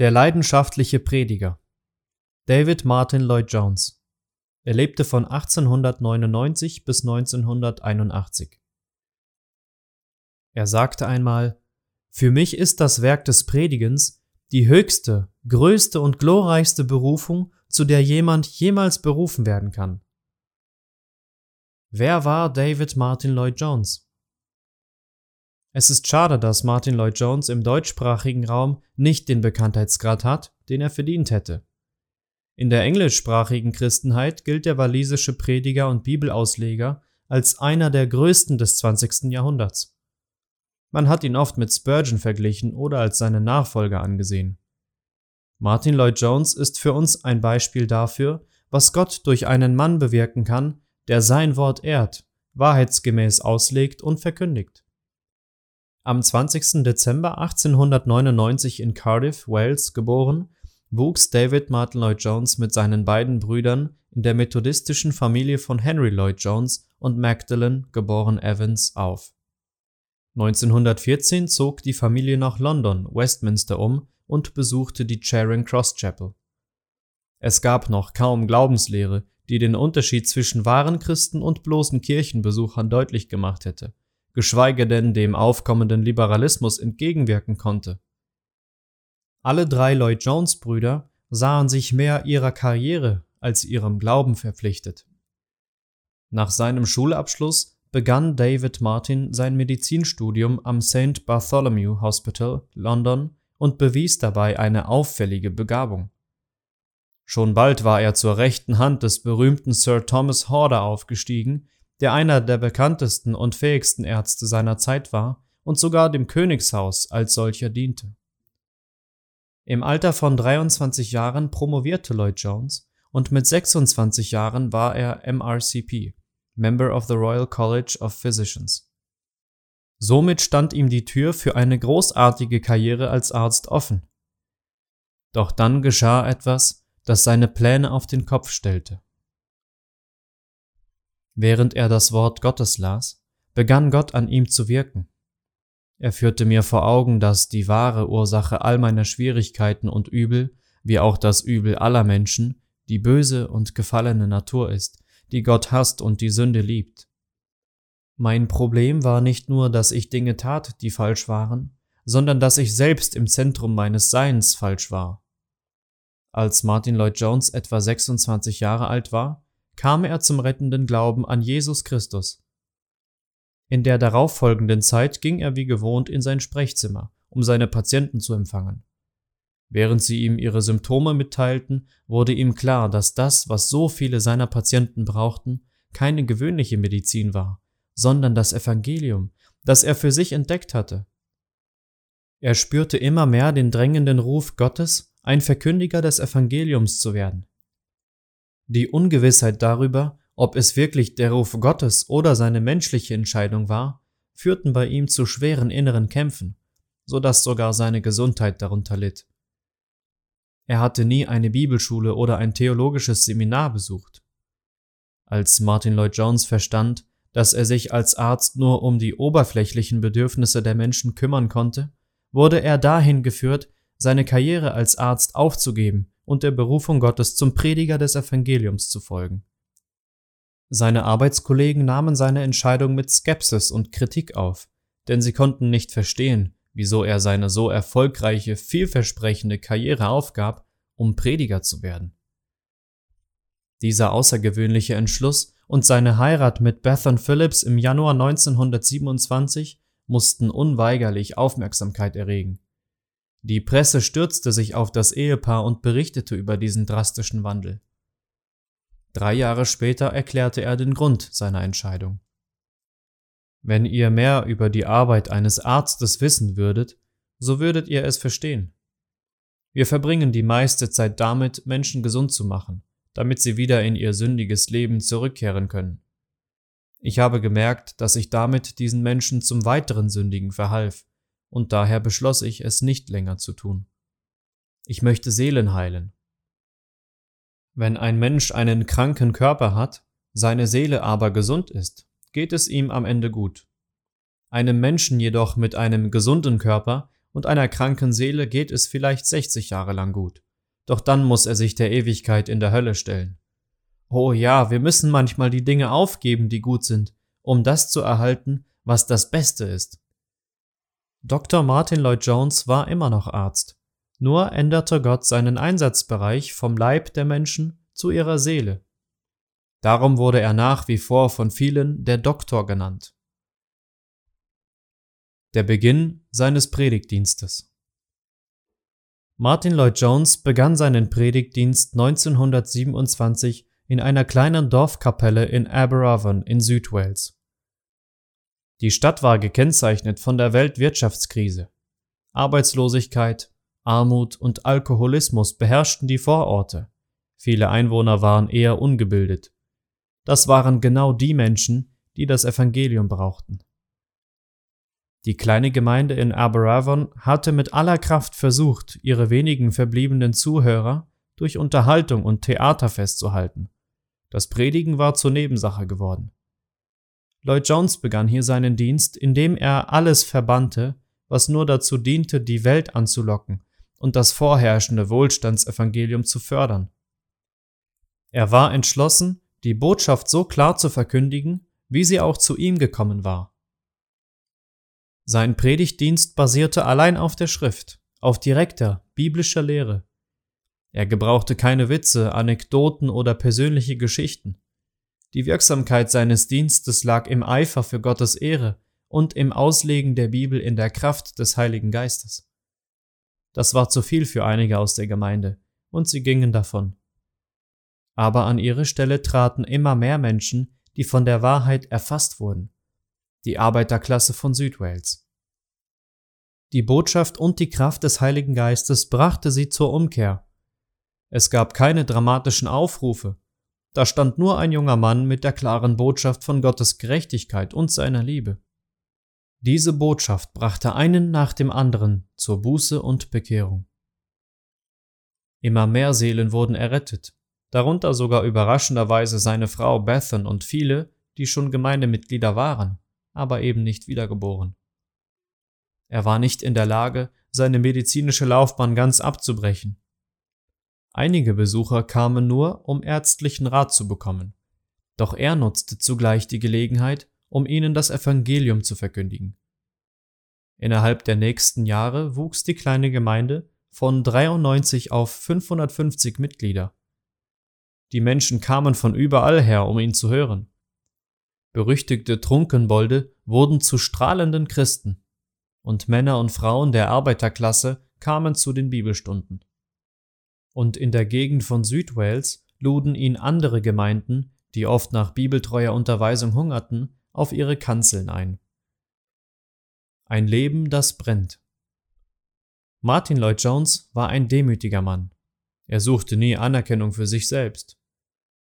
Der leidenschaftliche Prediger David Martin Lloyd Jones Er lebte von 1899 bis 1981. Er sagte einmal Für mich ist das Werk des Predigens die höchste, größte und glorreichste Berufung, zu der jemand jemals berufen werden kann. Wer war David Martin Lloyd Jones? Es ist schade, dass Martin Lloyd Jones im deutschsprachigen Raum nicht den Bekanntheitsgrad hat, den er verdient hätte. In der englischsprachigen Christenheit gilt der walisische Prediger und Bibelausleger als einer der größten des 20. Jahrhunderts. Man hat ihn oft mit Spurgeon verglichen oder als seinen Nachfolger angesehen. Martin Lloyd Jones ist für uns ein Beispiel dafür, was Gott durch einen Mann bewirken kann, der sein Wort ehrt, wahrheitsgemäß auslegt und verkündigt. Am 20. Dezember 1899 in Cardiff, Wales geboren, wuchs David Martin Lloyd Jones mit seinen beiden Brüdern in der methodistischen Familie von Henry Lloyd Jones und Magdalen geboren Evans auf. 1914 zog die Familie nach London, Westminster um und besuchte die Charing Cross Chapel. Es gab noch kaum Glaubenslehre, die den Unterschied zwischen wahren Christen und bloßen Kirchenbesuchern deutlich gemacht hätte geschweige denn dem aufkommenden Liberalismus entgegenwirken konnte. Alle drei Lloyd Jones Brüder sahen sich mehr ihrer Karriere als ihrem Glauben verpflichtet. Nach seinem Schulabschluss begann David Martin sein Medizinstudium am St. Bartholomew Hospital, London, und bewies dabei eine auffällige Begabung. Schon bald war er zur rechten Hand des berühmten Sir Thomas Horder aufgestiegen, der einer der bekanntesten und fähigsten Ärzte seiner Zeit war und sogar dem Königshaus als solcher diente. Im Alter von 23 Jahren promovierte Lloyd Jones und mit 26 Jahren war er MRCP, Member of the Royal College of Physicians. Somit stand ihm die Tür für eine großartige Karriere als Arzt offen. Doch dann geschah etwas, das seine Pläne auf den Kopf stellte. Während er das Wort Gottes las, begann Gott an ihm zu wirken. Er führte mir vor Augen, dass die wahre Ursache all meiner Schwierigkeiten und Übel, wie auch das Übel aller Menschen, die böse und gefallene Natur ist, die Gott hasst und die Sünde liebt. Mein Problem war nicht nur, dass ich Dinge tat, die falsch waren, sondern dass ich selbst im Zentrum meines Seins falsch war. Als Martin Lloyd Jones etwa 26 Jahre alt war, kam er zum rettenden Glauben an Jesus Christus. In der darauffolgenden Zeit ging er wie gewohnt in sein Sprechzimmer, um seine Patienten zu empfangen. Während sie ihm ihre Symptome mitteilten, wurde ihm klar, dass das, was so viele seiner Patienten brauchten, keine gewöhnliche Medizin war, sondern das Evangelium, das er für sich entdeckt hatte. Er spürte immer mehr den drängenden Ruf Gottes, ein Verkündiger des Evangeliums zu werden. Die Ungewissheit darüber, ob es wirklich der Ruf Gottes oder seine menschliche Entscheidung war, führten bei ihm zu schweren inneren Kämpfen, so dass sogar seine Gesundheit darunter litt. Er hatte nie eine Bibelschule oder ein theologisches Seminar besucht. Als Martin Lloyd Jones verstand, dass er sich als Arzt nur um die oberflächlichen Bedürfnisse der Menschen kümmern konnte, wurde er dahin geführt, seine Karriere als Arzt aufzugeben und der Berufung Gottes zum Prediger des Evangeliums zu folgen. Seine Arbeitskollegen nahmen seine Entscheidung mit Skepsis und Kritik auf, denn sie konnten nicht verstehen, wieso er seine so erfolgreiche, vielversprechende Karriere aufgab, um Prediger zu werden. Dieser außergewöhnliche Entschluss und seine Heirat mit Bethan Phillips im Januar 1927 mussten unweigerlich Aufmerksamkeit erregen. Die Presse stürzte sich auf das Ehepaar und berichtete über diesen drastischen Wandel. Drei Jahre später erklärte er den Grund seiner Entscheidung. Wenn ihr mehr über die Arbeit eines Arztes wissen würdet, so würdet ihr es verstehen. Wir verbringen die meiste Zeit damit, Menschen gesund zu machen, damit sie wieder in ihr sündiges Leben zurückkehren können. Ich habe gemerkt, dass ich damit diesen Menschen zum weiteren Sündigen verhalf und daher beschloss ich, es nicht länger zu tun. Ich möchte Seelen heilen. Wenn ein Mensch einen kranken Körper hat, seine Seele aber gesund ist, geht es ihm am Ende gut. Einem Menschen jedoch mit einem gesunden Körper und einer kranken Seele geht es vielleicht 60 Jahre lang gut. Doch dann muss er sich der Ewigkeit in der Hölle stellen. Oh ja, wir müssen manchmal die Dinge aufgeben, die gut sind, um das zu erhalten, was das Beste ist. Dr. Martin Lloyd Jones war immer noch Arzt, nur änderte Gott seinen Einsatzbereich vom Leib der Menschen zu ihrer Seele. Darum wurde er nach wie vor von vielen der Doktor genannt. Der Beginn seines Predigtdienstes Martin Lloyd Jones begann seinen Predigtdienst 1927 in einer kleinen Dorfkapelle in Aberavon in Südwales. Die Stadt war gekennzeichnet von der Weltwirtschaftskrise. Arbeitslosigkeit, Armut und Alkoholismus beherrschten die Vororte. Viele Einwohner waren eher ungebildet. Das waren genau die Menschen, die das Evangelium brauchten. Die kleine Gemeinde in Aberavon hatte mit aller Kraft versucht, ihre wenigen verbliebenen Zuhörer durch Unterhaltung und Theater festzuhalten. Das Predigen war zur Nebensache geworden. Lloyd Jones begann hier seinen Dienst, indem er alles verbannte, was nur dazu diente, die Welt anzulocken und das vorherrschende Wohlstandsevangelium zu fördern. Er war entschlossen, die Botschaft so klar zu verkündigen, wie sie auch zu ihm gekommen war. Sein Predigtdienst basierte allein auf der Schrift, auf direkter biblischer Lehre. Er gebrauchte keine Witze, Anekdoten oder persönliche Geschichten. Die Wirksamkeit seines Dienstes lag im Eifer für Gottes Ehre und im Auslegen der Bibel in der Kraft des Heiligen Geistes. Das war zu viel für einige aus der Gemeinde, und sie gingen davon. Aber an ihre Stelle traten immer mehr Menschen, die von der Wahrheit erfasst wurden die Arbeiterklasse von Südwales. Die Botschaft und die Kraft des Heiligen Geistes brachte sie zur Umkehr. Es gab keine dramatischen Aufrufe, da stand nur ein junger Mann mit der klaren Botschaft von Gottes Gerechtigkeit und seiner Liebe. Diese Botschaft brachte einen nach dem anderen zur Buße und Bekehrung. Immer mehr Seelen wurden errettet, darunter sogar überraschenderweise seine Frau Bethan und viele, die schon Gemeindemitglieder waren aber eben nicht wiedergeboren. Er war nicht in der Lage, seine medizinische Laufbahn ganz abzubrechen. Einige Besucher kamen nur, um ärztlichen Rat zu bekommen, doch er nutzte zugleich die Gelegenheit, um ihnen das Evangelium zu verkündigen. Innerhalb der nächsten Jahre wuchs die kleine Gemeinde von 93 auf 550 Mitglieder. Die Menschen kamen von überall her, um ihn zu hören. Berüchtigte Trunkenbolde wurden zu strahlenden Christen, und Männer und Frauen der Arbeiterklasse kamen zu den Bibelstunden. Und in der Gegend von Südwales luden ihn andere Gemeinden, die oft nach bibeltreuer Unterweisung hungerten, auf ihre Kanzeln ein. Ein Leben, das brennt. Martin Lloyd Jones war ein demütiger Mann. Er suchte nie Anerkennung für sich selbst.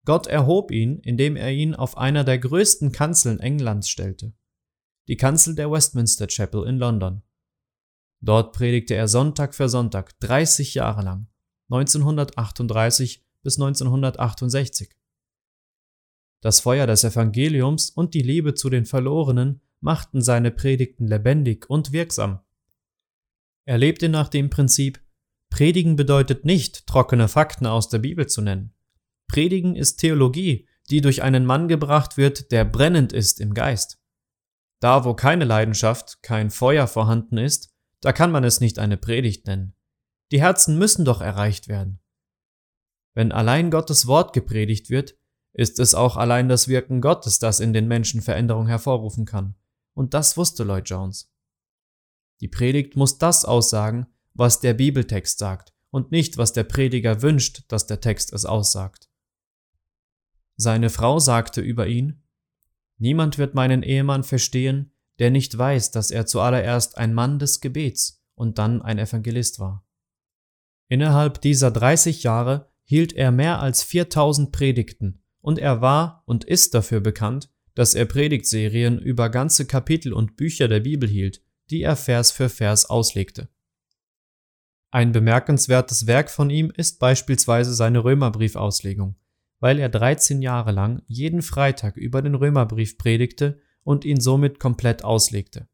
Gott erhob ihn, indem er ihn auf einer der größten Kanzeln Englands stellte, die Kanzel der Westminster Chapel in London. Dort predigte er Sonntag für Sonntag 30 Jahre lang, 1938 bis 1968. Das Feuer des Evangeliums und die Liebe zu den Verlorenen machten seine Predigten lebendig und wirksam. Er lebte nach dem Prinzip, Predigen bedeutet nicht, trockene Fakten aus der Bibel zu nennen. Predigen ist Theologie, die durch einen Mann gebracht wird, der brennend ist im Geist. Da, wo keine Leidenschaft, kein Feuer vorhanden ist, da kann man es nicht eine Predigt nennen. Die Herzen müssen doch erreicht werden. Wenn allein Gottes Wort gepredigt wird, ist es auch allein das Wirken Gottes, das in den Menschen Veränderung hervorrufen kann. Und das wusste Lloyd Jones. Die Predigt muss das aussagen, was der Bibeltext sagt, und nicht, was der Prediger wünscht, dass der Text es aussagt. Seine Frau sagte über ihn, Niemand wird meinen Ehemann verstehen, der nicht weiß, dass er zuallererst ein Mann des Gebets und dann ein Evangelist war. Innerhalb dieser 30 Jahre hielt er mehr als 4000 Predigten und er war und ist dafür bekannt, dass er Predigtserien über ganze Kapitel und Bücher der Bibel hielt, die er Vers für Vers auslegte. Ein bemerkenswertes Werk von ihm ist beispielsweise seine Römerbriefauslegung, weil er 13 Jahre lang jeden Freitag über den Römerbrief predigte und ihn somit komplett auslegte.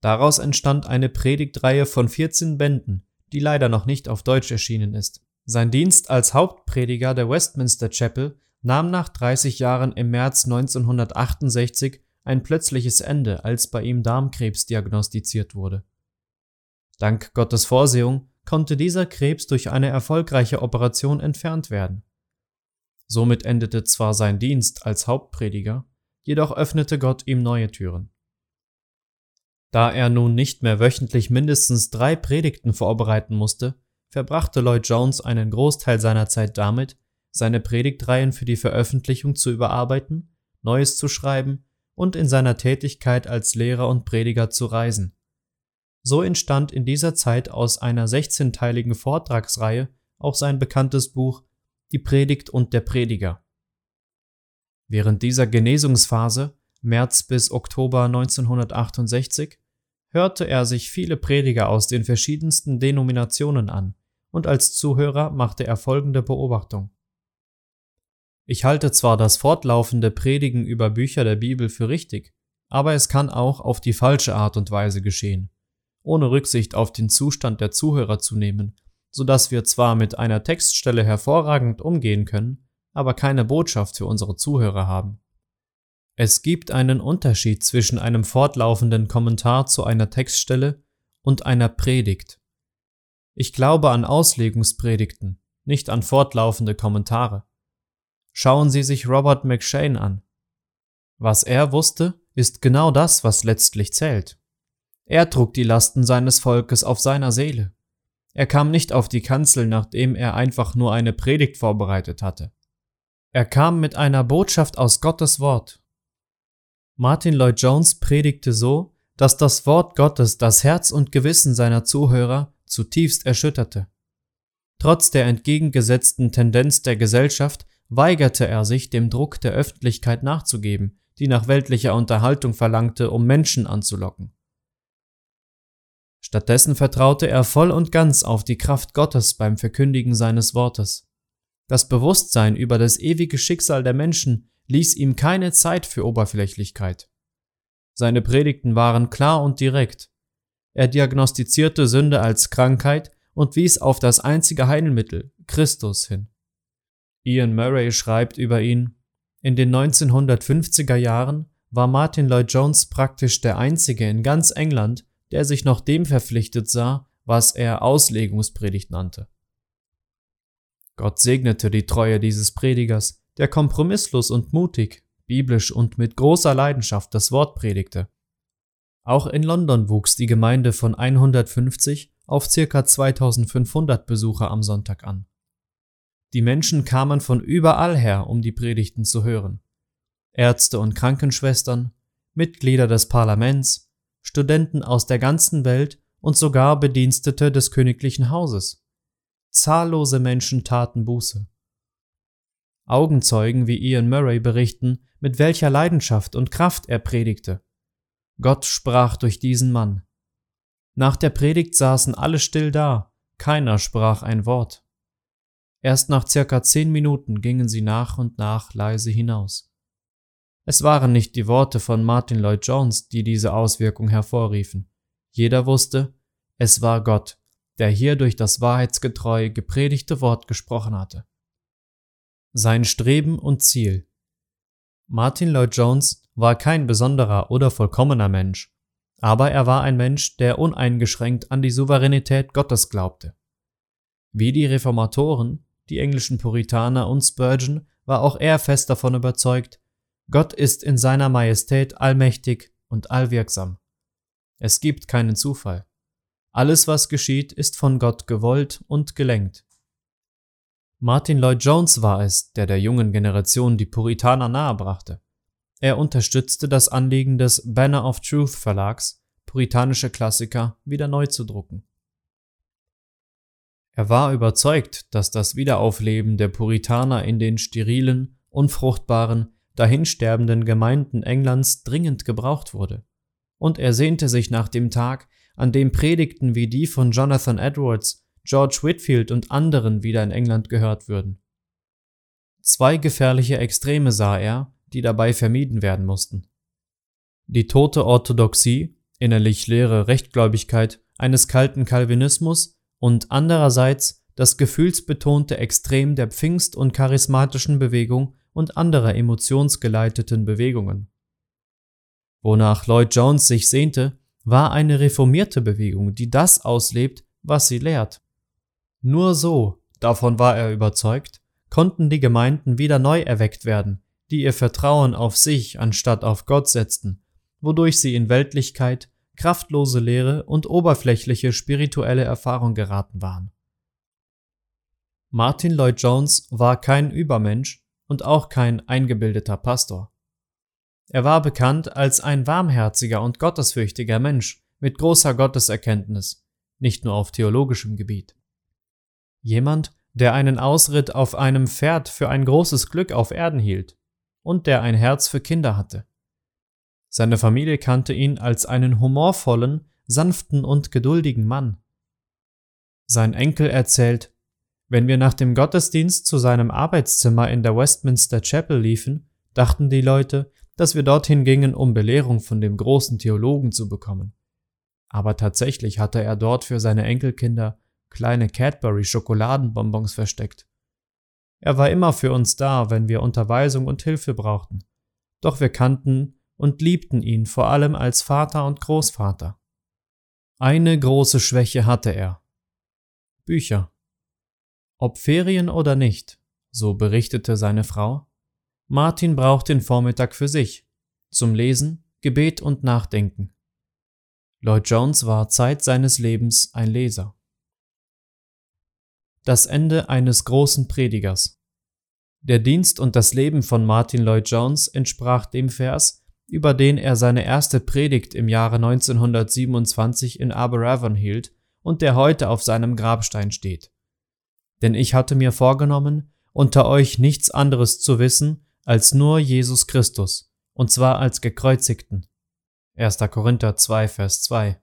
Daraus entstand eine Predigtreihe von 14 Bänden, die leider noch nicht auf Deutsch erschienen ist. Sein Dienst als Hauptprediger der Westminster Chapel nahm nach 30 Jahren im März 1968 ein plötzliches Ende, als bei ihm Darmkrebs diagnostiziert wurde. Dank Gottes Vorsehung konnte dieser Krebs durch eine erfolgreiche Operation entfernt werden. Somit endete zwar sein Dienst als Hauptprediger, jedoch öffnete Gott ihm neue Türen. Da er nun nicht mehr wöchentlich mindestens drei Predigten vorbereiten musste, verbrachte Lloyd Jones einen Großteil seiner Zeit damit, seine Predigtreihen für die Veröffentlichung zu überarbeiten, Neues zu schreiben und in seiner Tätigkeit als Lehrer und Prediger zu reisen. So entstand in dieser Zeit aus einer 16-teiligen Vortragsreihe auch sein bekanntes Buch Die Predigt und der Prediger. Während dieser Genesungsphase, März bis Oktober 1968, hörte er sich viele Prediger aus den verschiedensten Denominationen an, und als Zuhörer machte er folgende Beobachtung. Ich halte zwar das fortlaufende Predigen über Bücher der Bibel für richtig, aber es kann auch auf die falsche Art und Weise geschehen, ohne Rücksicht auf den Zustand der Zuhörer zu nehmen, so dass wir zwar mit einer Textstelle hervorragend umgehen können, aber keine Botschaft für unsere Zuhörer haben. Es gibt einen Unterschied zwischen einem fortlaufenden Kommentar zu einer Textstelle und einer Predigt. Ich glaube an Auslegungspredigten, nicht an fortlaufende Kommentare. Schauen Sie sich Robert McShane an. Was er wusste, ist genau das, was letztlich zählt. Er trug die Lasten seines Volkes auf seiner Seele. Er kam nicht auf die Kanzel, nachdem er einfach nur eine Predigt vorbereitet hatte. Er kam mit einer Botschaft aus Gottes Wort. Martin Lloyd Jones predigte so, dass das Wort Gottes das Herz und Gewissen seiner Zuhörer zutiefst erschütterte. Trotz der entgegengesetzten Tendenz der Gesellschaft weigerte er sich, dem Druck der Öffentlichkeit nachzugeben, die nach weltlicher Unterhaltung verlangte, um Menschen anzulocken. Stattdessen vertraute er voll und ganz auf die Kraft Gottes beim Verkündigen seines Wortes. Das Bewusstsein über das ewige Schicksal der Menschen ließ ihm keine Zeit für Oberflächlichkeit. Seine Predigten waren klar und direkt. Er diagnostizierte Sünde als Krankheit und wies auf das einzige Heilmittel, Christus, hin. Ian Murray schreibt über ihn, in den 1950er Jahren war Martin Lloyd Jones praktisch der einzige in ganz England, der sich noch dem verpflichtet sah, was er Auslegungspredigt nannte. Gott segnete die Treue dieses Predigers, der kompromisslos und mutig, biblisch und mit großer Leidenschaft das Wort predigte. Auch in London wuchs die Gemeinde von 150 auf ca. 2500 Besucher am Sonntag an. Die Menschen kamen von überall her, um die Predigten zu hören. Ärzte und Krankenschwestern, Mitglieder des Parlaments, Studenten aus der ganzen Welt und sogar Bedienstete des königlichen Hauses. Zahllose Menschen taten Buße. Augenzeugen wie Ian Murray berichten, mit welcher Leidenschaft und Kraft er predigte. Gott sprach durch diesen Mann. Nach der Predigt saßen alle still da, keiner sprach ein Wort. Erst nach circa zehn Minuten gingen sie nach und nach leise hinaus. Es waren nicht die Worte von Martin Lloyd Jones, die diese Auswirkung hervorriefen. Jeder wusste, es war Gott, der hier durch das wahrheitsgetreu gepredigte Wort gesprochen hatte. Sein Streben und Ziel Martin Lloyd Jones war kein besonderer oder vollkommener Mensch, aber er war ein Mensch, der uneingeschränkt an die Souveränität Gottes glaubte. Wie die Reformatoren die englischen Puritaner und Spurgeon war auch er fest davon überzeugt, Gott ist in seiner Majestät allmächtig und allwirksam. Es gibt keinen Zufall. Alles, was geschieht, ist von Gott gewollt und gelenkt. Martin Lloyd Jones war es, der der jungen Generation die Puritaner nahebrachte. Er unterstützte das Anliegen des Banner of Truth Verlags, puritanische Klassiker wieder neu zu drucken. Er war überzeugt, dass das Wiederaufleben der Puritaner in den sterilen, unfruchtbaren, dahinsterbenden Gemeinden Englands dringend gebraucht wurde. Und er sehnte sich nach dem Tag, an dem Predigten wie die von Jonathan Edwards, George Whitfield und anderen wieder in England gehört würden. Zwei gefährliche Extreme sah er, die dabei vermieden werden mussten. Die tote Orthodoxie, innerlich leere Rechtgläubigkeit eines kalten Calvinismus und andererseits das gefühlsbetonte Extrem der Pfingst- und charismatischen Bewegung und anderer emotionsgeleiteten Bewegungen. Wonach Lloyd Jones sich sehnte, war eine reformierte Bewegung, die das auslebt, was sie lehrt. Nur so, davon war er überzeugt, konnten die Gemeinden wieder neu erweckt werden, die ihr Vertrauen auf sich anstatt auf Gott setzten, wodurch sie in Weltlichkeit, kraftlose Lehre und oberflächliche spirituelle Erfahrung geraten waren. Martin Lloyd Jones war kein Übermensch und auch kein eingebildeter Pastor. Er war bekannt als ein warmherziger und gottesfürchtiger Mensch mit großer Gotteserkenntnis, nicht nur auf theologischem Gebiet. Jemand, der einen Ausritt auf einem Pferd für ein großes Glück auf Erden hielt und der ein Herz für Kinder hatte. Seine Familie kannte ihn als einen humorvollen, sanften und geduldigen Mann. Sein Enkel erzählt, wenn wir nach dem Gottesdienst zu seinem Arbeitszimmer in der Westminster Chapel liefen, dachten die Leute, dass wir dorthin gingen, um Belehrung von dem großen Theologen zu bekommen. Aber tatsächlich hatte er dort für seine Enkelkinder kleine Cadbury-Schokoladenbonbons versteckt. Er war immer für uns da, wenn wir Unterweisung und Hilfe brauchten. Doch wir kannten und liebten ihn vor allem als Vater und Großvater. Eine große Schwäche hatte er. Bücher. Ob Ferien oder nicht, so berichtete seine Frau, Martin braucht den Vormittag für sich, zum Lesen, Gebet und Nachdenken. Lloyd Jones war Zeit seines Lebens ein Leser. Das Ende eines großen Predigers. Der Dienst und das Leben von Martin Lloyd Jones entsprach dem Vers, über den er seine erste Predigt im Jahre 1927 in Aberavon hielt und der heute auf seinem Grabstein steht. Denn ich hatte mir vorgenommen, unter euch nichts anderes zu wissen, als nur Jesus Christus, und zwar als gekreuzigten. 1. Korinther 2, Vers 2.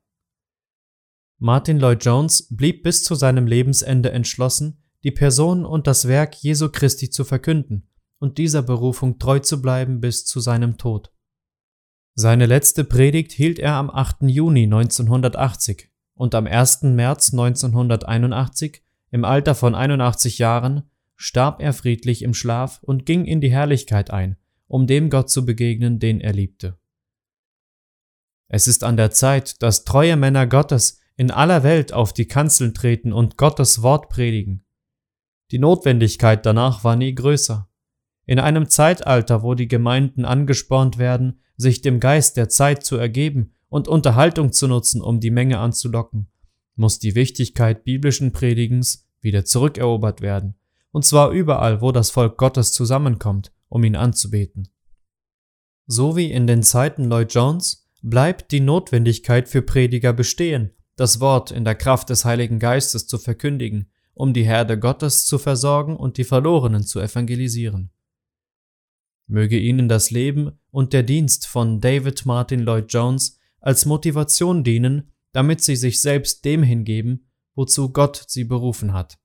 Martin Lloyd Jones blieb bis zu seinem Lebensende entschlossen, die Person und das Werk Jesu Christi zu verkünden und dieser Berufung treu zu bleiben bis zu seinem Tod. Seine letzte Predigt hielt er am 8. Juni 1980 und am 1. März 1981, im Alter von 81 Jahren, starb er friedlich im Schlaf und ging in die Herrlichkeit ein, um dem Gott zu begegnen, den er liebte. Es ist an der Zeit, dass treue Männer Gottes in aller Welt auf die Kanzeln treten und Gottes Wort predigen. Die Notwendigkeit danach war nie größer. In einem Zeitalter, wo die Gemeinden angespornt werden, sich dem Geist der Zeit zu ergeben und Unterhaltung zu nutzen, um die Menge anzulocken, muss die Wichtigkeit biblischen Predigens wieder zurückerobert werden, und zwar überall, wo das Volk Gottes zusammenkommt, um ihn anzubeten. So wie in den Zeiten Lloyd Jones bleibt die Notwendigkeit für Prediger bestehen, das Wort in der Kraft des Heiligen Geistes zu verkündigen, um die Herde Gottes zu versorgen und die Verlorenen zu evangelisieren. Möge Ihnen das Leben und der Dienst von David Martin Lloyd Jones als Motivation dienen, damit Sie sich selbst dem hingeben, wozu Gott Sie berufen hat.